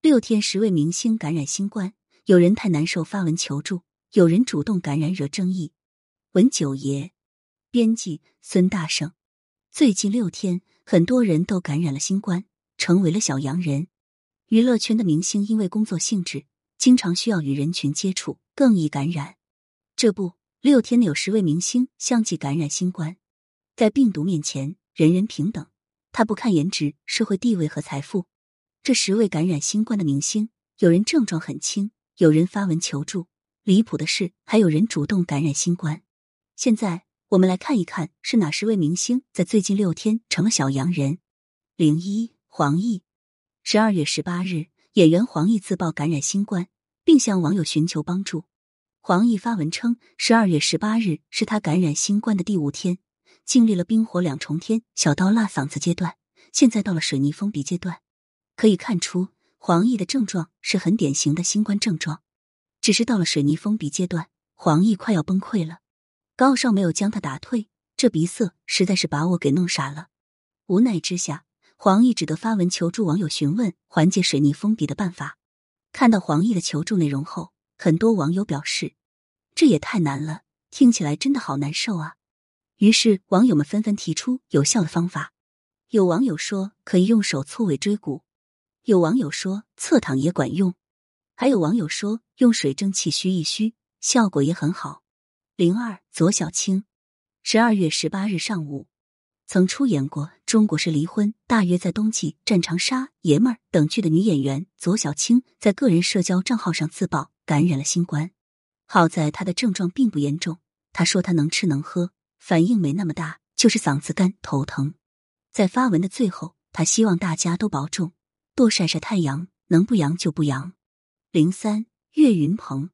六天十位明星感染新冠，有人太难受发文求助，有人主动感染惹争议。文九爷，编辑孙大圣。最近六天，很多人都感染了新冠，成为了小阳人。娱乐圈的明星因为工作性质，经常需要与人群接触，更易感染。这不，六天有十位明星相继感染新冠。在病毒面前，人人平等。他不看颜值、社会地位和财富。这十位感染新冠的明星，有人症状很轻，有人发文求助。离谱的是，还有人主动感染新冠。现在，我们来看一看是哪十位明星在最近六天成了小阳人。零一，黄奕。十二月十八日，演员黄奕自曝感染新冠，并向网友寻求帮助。黄奕发文称，十二月十八日是他感染新冠的第五天，经历了冰火两重天、小到辣嗓子阶段，现在到了水泥封鼻阶段。可以看出，黄奕的症状是很典型的新冠症状，只是到了水泥封鼻阶段，黄奕快要崩溃了。高少没有将他打退，这鼻塞实在是把我给弄傻了。无奈之下，黄奕只得发文求助网友，询问缓解水泥封鼻的办法。看到黄奕的求助内容后，很多网友表示，这也太难了，听起来真的好难受啊。于是网友们纷纷提出有效的方法。有网友说可以用手搓尾椎骨。有网友说侧躺也管用，还有网友说用水蒸气嘘一嘘，效果也很好。零二左小青，十二月十八日上午，曾出演过《中国式离婚》《大约在冬季》《战长沙》《爷们儿》等剧的女演员左小青，在个人社交账号上自曝感染了新冠。好在她的症状并不严重，她说她能吃能喝，反应没那么大，就是嗓子干、头疼。在发文的最后，她希望大家都保重。多晒晒太阳，能不阳就不阳。零三岳云鹏，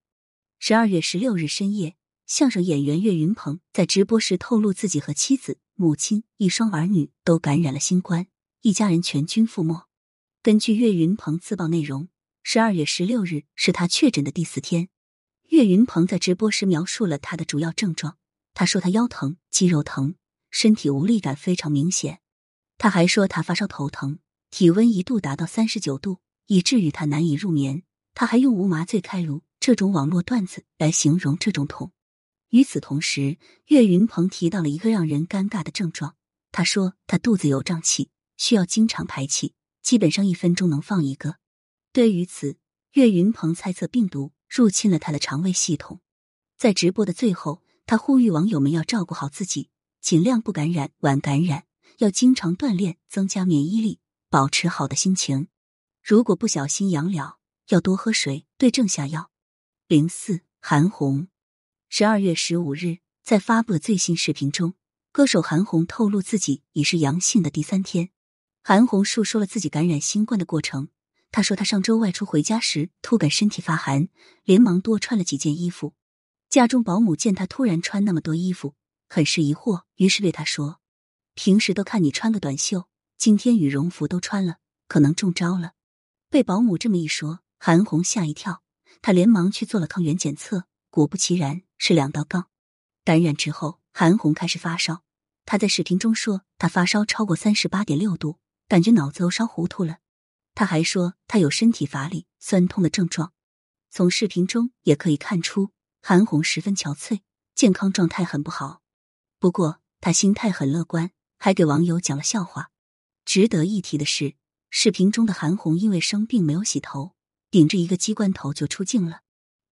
十二月十六日深夜，相声演员岳云鹏在直播时透露，自己和妻子、母亲、一双儿女都感染了新冠，一家人全军覆没。根据岳云鹏自曝内容，十二月十六日是他确诊的第四天。岳云鹏在直播时描述了他的主要症状，他说他腰疼、肌肉疼，身体无力感非常明显。他还说他发烧、头疼。体温一度达到三十九度，以至于他难以入眠。他还用无麻醉开颅这种网络段子来形容这种痛。与此同时，岳云鹏提到了一个让人尴尬的症状。他说他肚子有胀气，需要经常排气，基本上一分钟能放一个。对于此，岳云鹏猜测病毒入侵了他的肠胃系统。在直播的最后，他呼吁网友们要照顾好自己，尽量不感染、晚感染，要经常锻炼，增加免疫力。保持好的心情，如果不小心阳了，要多喝水，对症下药。零四韩红，十二月十五日在发布的最新视频中，歌手韩红透露自己已是阳性的第三天。韩红述说了自己感染新冠的过程。她说，她上周外出回家时，突感身体发寒，连忙多穿了几件衣服。家中保姆见她突然穿那么多衣服，很是疑惑，于是对她说：“平时都看你穿个短袖。”今天羽绒服都穿了，可能中招了。被保姆这么一说，韩红吓一跳，她连忙去做了抗原检测，果不其然是两道杠。感染之后，韩红开始发烧。她在视频中说，她发烧超过三十八点六度，感觉脑子都烧糊涂了。她还说，她有身体乏力、酸痛的症状。从视频中也可以看出，韩红十分憔悴，健康状态很不好。不过，她心态很乐观，还给网友讲了笑话。值得一提的是，视频中的韩红因为生病没有洗头，顶着一个鸡冠头就出镜了。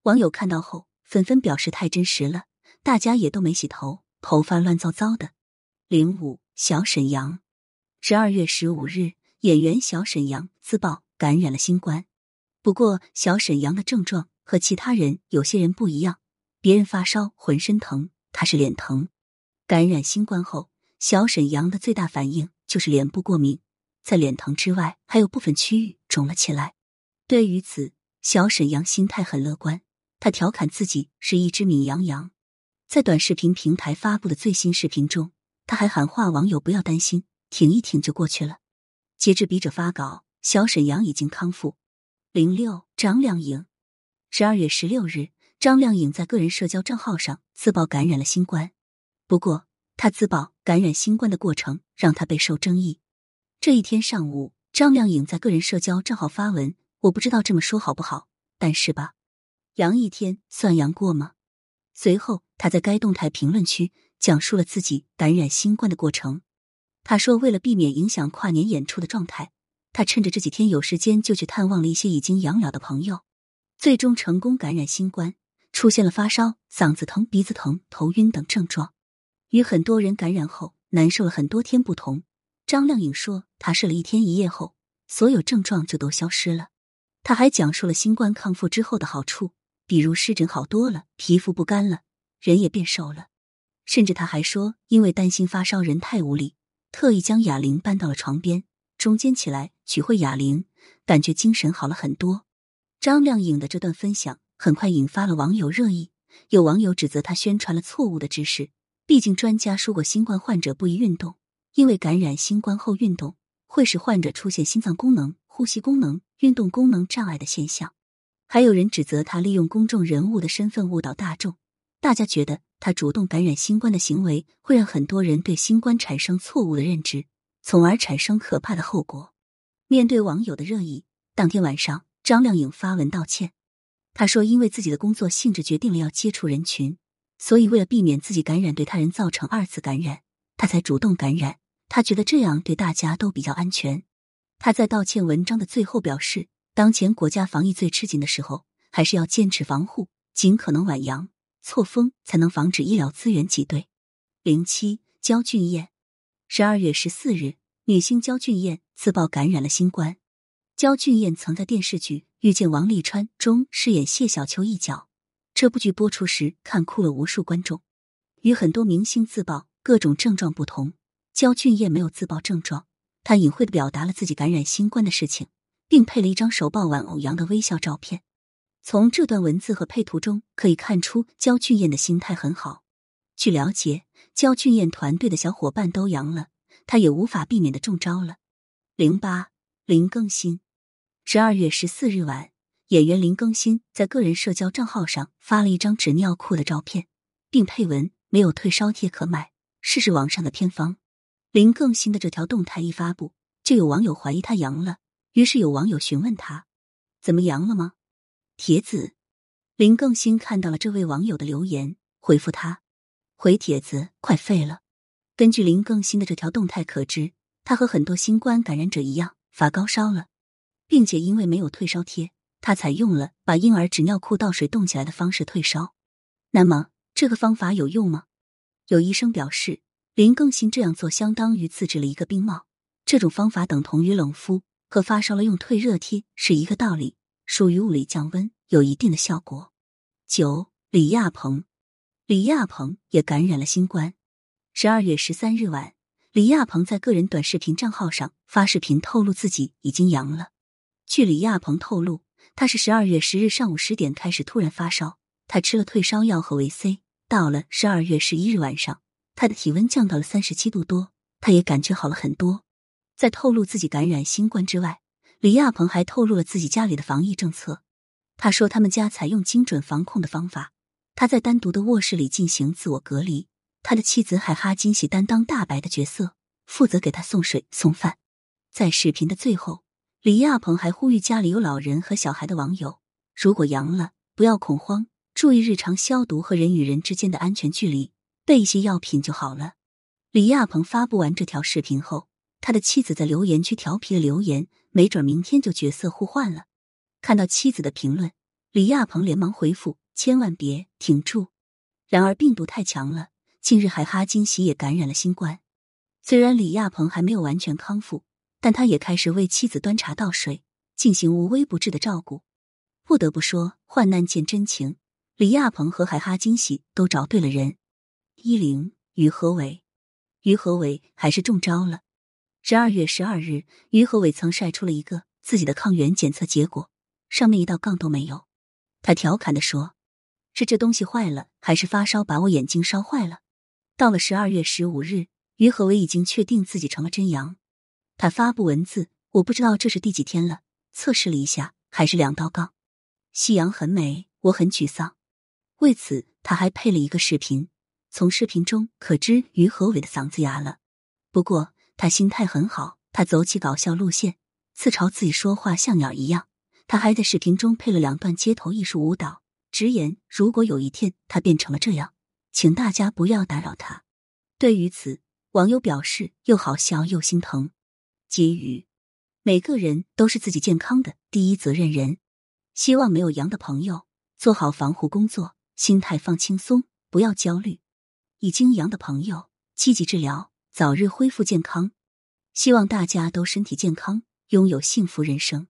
网友看到后纷纷表示太真实了，大家也都没洗头，头发乱糟糟的。零五小沈阳，十二月十五日，演员小沈阳自曝感染了新冠。不过，小沈阳的症状和其他人有些人不一样，别人发烧浑身疼，他是脸疼。感染新冠后，小沈阳的最大反应。就是脸部过敏，在脸疼之外，还有部分区域肿了起来。对于此，小沈阳心态很乐观，他调侃自己是一只米羊羊。在短视频平台发布的最新视频中，他还喊话网友不要担心，挺一挺就过去了。截至笔者发稿，小沈阳已经康复。零六张靓颖，十二月十六日，张靓颖在个人社交账号上自曝感染了新冠，不过。她自曝感染新冠的过程让他备受争议。这一天上午，张靓颖在个人社交账号发文，我不知道这么说好不好，但是吧，阳一天算阳过吗？随后，他在该动态评论区讲述了自己感染新冠的过程。他说，为了避免影响跨年演出的状态，他趁着这几天有时间就去探望了一些已经阳了的朋友，最终成功感染新冠，出现了发烧、嗓子疼、鼻子疼、头晕等症状。与很多人感染后难受了很多天不同，张靓颖说，她试了一天一夜后，所有症状就都消失了。他还讲述了新冠康复之后的好处，比如湿疹好多了，皮肤不干了，人也变瘦了。甚至他还说，因为担心发烧人太无力，特意将哑铃搬到了床边，中间起来取会哑铃，感觉精神好了很多。张靓颖的这段分享很快引发了网友热议，有网友指责他宣传了错误的知识。毕竟专家说过，新冠患者不宜运动，因为感染新冠后运动会使患者出现心脏功能、呼吸功能、运动功能障碍的现象。还有人指责他利用公众人物的身份误导大众，大家觉得他主动感染新冠的行为会让很多人对新冠产生错误的认知，从而产生可怕的后果。面对网友的热议，当天晚上，张靓颖发文道歉。他说：“因为自己的工作性质决定了要接触人群。”所以，为了避免自己感染对他人造成二次感染，他才主动感染。他觉得这样对大家都比较安全。他在道歉文章的最后表示，当前国家防疫最吃紧的时候，还是要坚持防护，尽可能晚阳、错峰，才能防止医疗资源挤兑。零七焦俊艳，十二月十四日，女星焦俊艳自曝感染了新冠。焦俊艳曾在电视剧《遇见王沥川》中饰演谢小秋一角。这部剧播出时，看哭了无数观众。与很多明星自曝各种症状不同，焦俊艳没有自曝症状，她隐晦的表达了自己感染新冠的事情，并配了一张手抱玩偶阳的微笑照片。从这段文字和配图中可以看出，焦俊艳的心态很好。据了解，焦俊艳团队的小伙伴都阳了，他也无法避免的中招了。零八零更新，十二月十四日晚。演员林更新在个人社交账号上发了一张纸尿裤的照片，并配文“没有退烧贴可买，试试网上的偏方”。林更新的这条动态一发布，就有网友怀疑他阳了，于是有网友询问他：“怎么阳了吗？”帖子林更新看到了这位网友的留言，回复他：“回帖子快废了。”根据林更新的这条动态可知，他和很多新冠感染者一样发高烧了，并且因为没有退烧贴。他采用了把婴儿纸尿裤倒水冻起来的方式退烧，那么这个方法有用吗？有医生表示，林更新这样做相当于自制了一个冰帽，这种方法等同于冷敷，和发烧了用退热贴是一个道理，属于物理降温，有一定的效果。九李亚鹏，李亚鹏也感染了新冠。十二月十三日晚，李亚鹏在个人短视频账号上发视频透露自己已经阳了。据李亚鹏透露。他是十二月十日上午十点开始突然发烧，他吃了退烧药和维 C。到了十二月十一日晚上，他的体温降到了三十七度多，他也感觉好了很多。在透露自己感染新冠之外，李亚鹏还透露了自己家里的防疫政策。他说他们家采用精准防控的方法，他在单独的卧室里进行自我隔离。他的妻子海哈金喜担当大白的角色，负责给他送水送饭。在视频的最后。李亚鹏还呼吁家里有老人和小孩的网友，如果阳了，不要恐慌，注意日常消毒和人与人之间的安全距离，备一些药品就好了。李亚鹏发布完这条视频后，他的妻子在留言区调皮的留言：“没准明天就角色互换了。”看到妻子的评论，李亚鹏连忙回复：“千万别，挺住。”然而病毒太强了，近日海哈金喜也感染了新冠。虽然李亚鹏还没有完全康复。但他也开始为妻子端茶倒水，进行无微不至的照顾。不得不说，患难见真情。李亚鹏和海哈惊喜都找对了人。一零于和伟，于和伟还是中招了。十二月十二日，于和伟曾晒出了一个自己的抗原检测结果，上面一道杠都没有。他调侃的说：“是这东西坏了，还是发烧把我眼睛烧坏了？”到了十二月十五日，于和伟已经确定自己成了真阳。他发布文字，我不知道这是第几天了。测试了一下，还是两道杠。夕阳很美，我很沮丧。为此，他还配了一个视频。从视频中可知，于和伟的嗓子哑了。不过他心态很好，他走起搞笑路线，自嘲自己说话像鸟一样，他还在视频中配了两段街头艺术舞蹈，直言如果有一天他变成了这样，请大家不要打扰他。对于此，网友表示又好笑又心疼。结语每个人都是自己健康的第一责任人，希望没有阳的朋友做好防护工作，心态放轻松，不要焦虑；已经阳的朋友积极治疗，早日恢复健康。希望大家都身体健康，拥有幸福人生。